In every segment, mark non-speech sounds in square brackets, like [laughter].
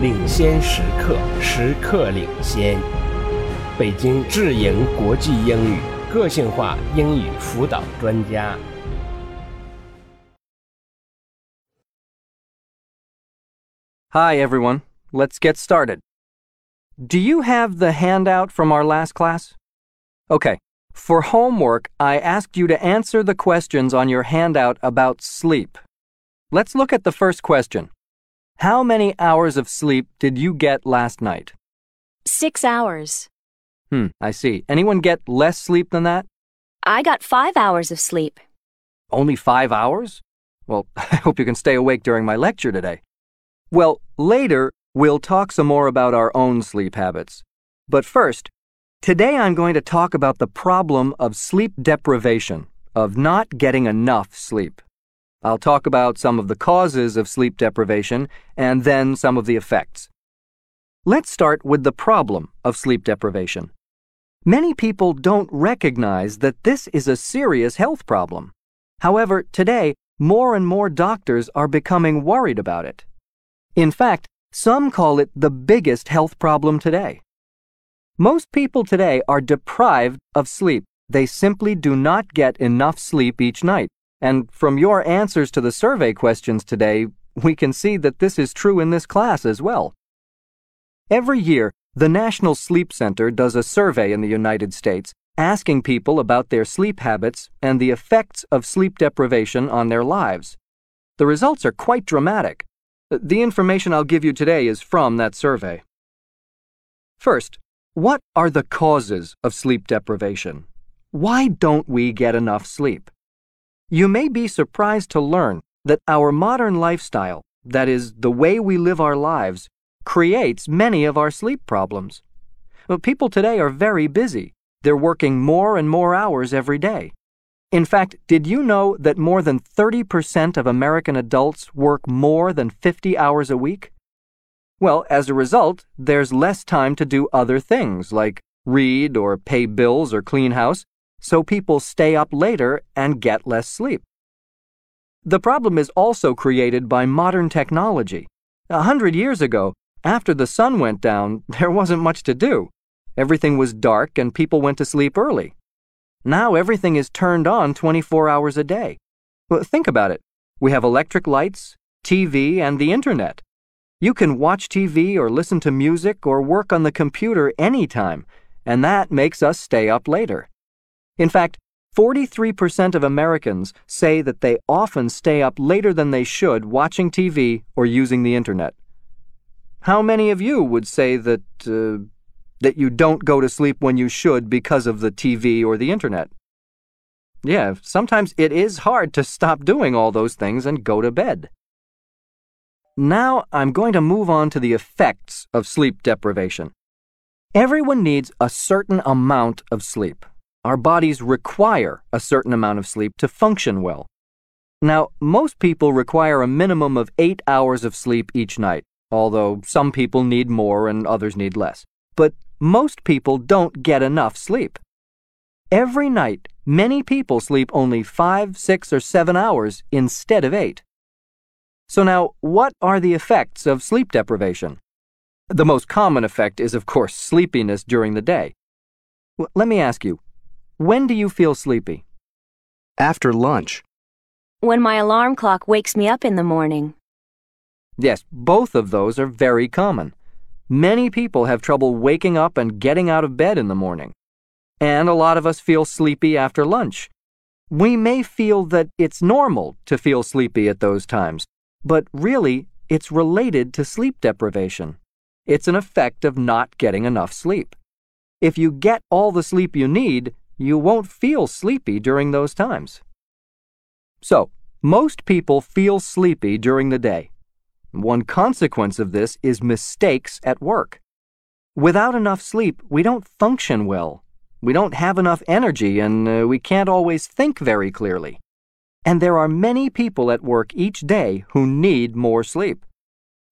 领先时刻，时刻领先。北京智盈国际英语个性化英语辅导专家。Hi, everyone. Let's get started. Do you have the handout from our last class? Okay. For homework, I asked you to answer the questions on your handout about sleep. Let's look at the first question. How many hours of sleep did you get last night? Six hours. Hmm, I see. Anyone get less sleep than that? I got five hours of sleep. Only five hours? Well, [laughs] I hope you can stay awake during my lecture today. Well, later, we'll talk some more about our own sleep habits. But first, today I'm going to talk about the problem of sleep deprivation, of not getting enough sleep. I'll talk about some of the causes of sleep deprivation and then some of the effects. Let's start with the problem of sleep deprivation. Many people don't recognize that this is a serious health problem. However, today, more and more doctors are becoming worried about it. In fact, some call it the biggest health problem today. Most people today are deprived of sleep. They simply do not get enough sleep each night. And from your answers to the survey questions today, we can see that this is true in this class as well. Every year, the National Sleep Center does a survey in the United States asking people about their sleep habits and the effects of sleep deprivation on their lives. The results are quite dramatic. The information I'll give you today is from that survey. First, what are the causes of sleep deprivation? Why don't we get enough sleep? You may be surprised to learn that our modern lifestyle, that is, the way we live our lives, creates many of our sleep problems. People today are very busy. They're working more and more hours every day. In fact, did you know that more than 30% of American adults work more than 50 hours a week? Well, as a result, there's less time to do other things like read or pay bills or clean house, so people stay up later and get less sleep. The problem is also created by modern technology. A hundred years ago, after the sun went down, [laughs] there wasn't much to do. Everything was dark and people went to sleep early. Now everything is turned on 24 hours a day. Well, think about it. We have electric lights, TV, and the internet. You can watch TV or listen to music or work on the computer anytime, and that makes us stay up later. In fact, 43% of Americans say that they often stay up later than they should watching TV or using the internet. How many of you would say that uh, that you don't go to sleep when you should because of the TV or the internet? Yeah, sometimes it is hard to stop doing all those things and go to bed. Now I'm going to move on to the effects of sleep deprivation. Everyone needs a certain amount of sleep. Our bodies require a certain amount of sleep to function well. Now, most people require a minimum of eight hours of sleep each night, although some people need more and others need less. But most people don't get enough sleep. Every night, many people sleep only five, six, or seven hours instead of eight. So now, what are the effects of sleep deprivation? The most common effect is, of course, sleepiness during the day. Let me ask you, when do you feel sleepy? After lunch. When my alarm clock wakes me up in the morning. Yes, both of those are very common. Many people have trouble waking up and getting out of bed in the morning. And a lot of us feel sleepy after lunch. We may feel that it's normal to feel sleepy at those times, but really, it's related to sleep deprivation. It's an effect of not getting enough sleep. If you get all the sleep you need, you won't feel sleepy during those times. So, most people feel sleepy during the day. One consequence of this is mistakes at work. Without enough sleep, we don't function well. We don't have enough energy and uh, we can't always think very clearly. And there are many people at work each day who need more sleep.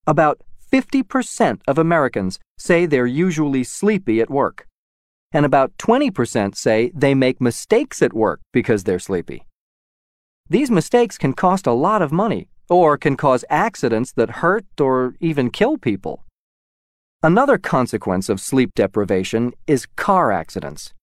About 50% of Americans say they're usually sleepy at work and about 20% say they make mistakes at work because they're sleepy. These mistakes can cost a lot of money or can cause accidents that hurt or even kill people. Another consequence of sleep deprivation is car accidents.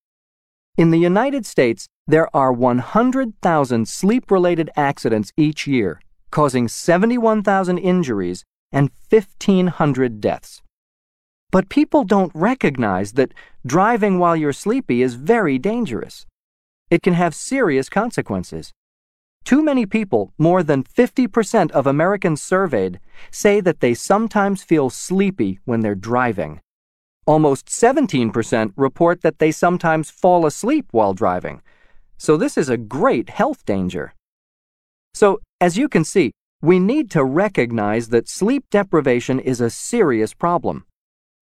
In the United States, there are 100,000 sleep related accidents each year, causing 71,000 injuries and 1,500 deaths. But people don't recognize that driving while you're sleepy is very dangerous. It can have serious consequences. Too many people, more than 50% of Americans surveyed, say that they sometimes feel sleepy when they're driving. Almost 17% report that they sometimes fall asleep while driving. So this is a great health danger. So, as you can see, we need to recognize that sleep deprivation is a serious problem.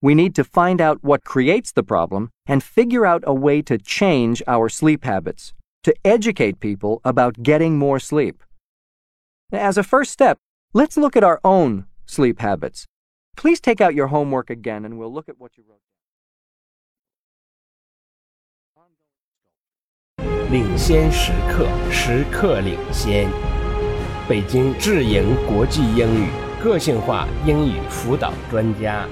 We need to find out what creates the problem and figure out a way to change our sleep habits to educate people about getting more sleep. As a first step, let's look at our own sleep habits. Please take out your homework again and we'll look at what you wrote. 领先时刻，时刻领先。北京智盈国际英语个性化英语辅导专家。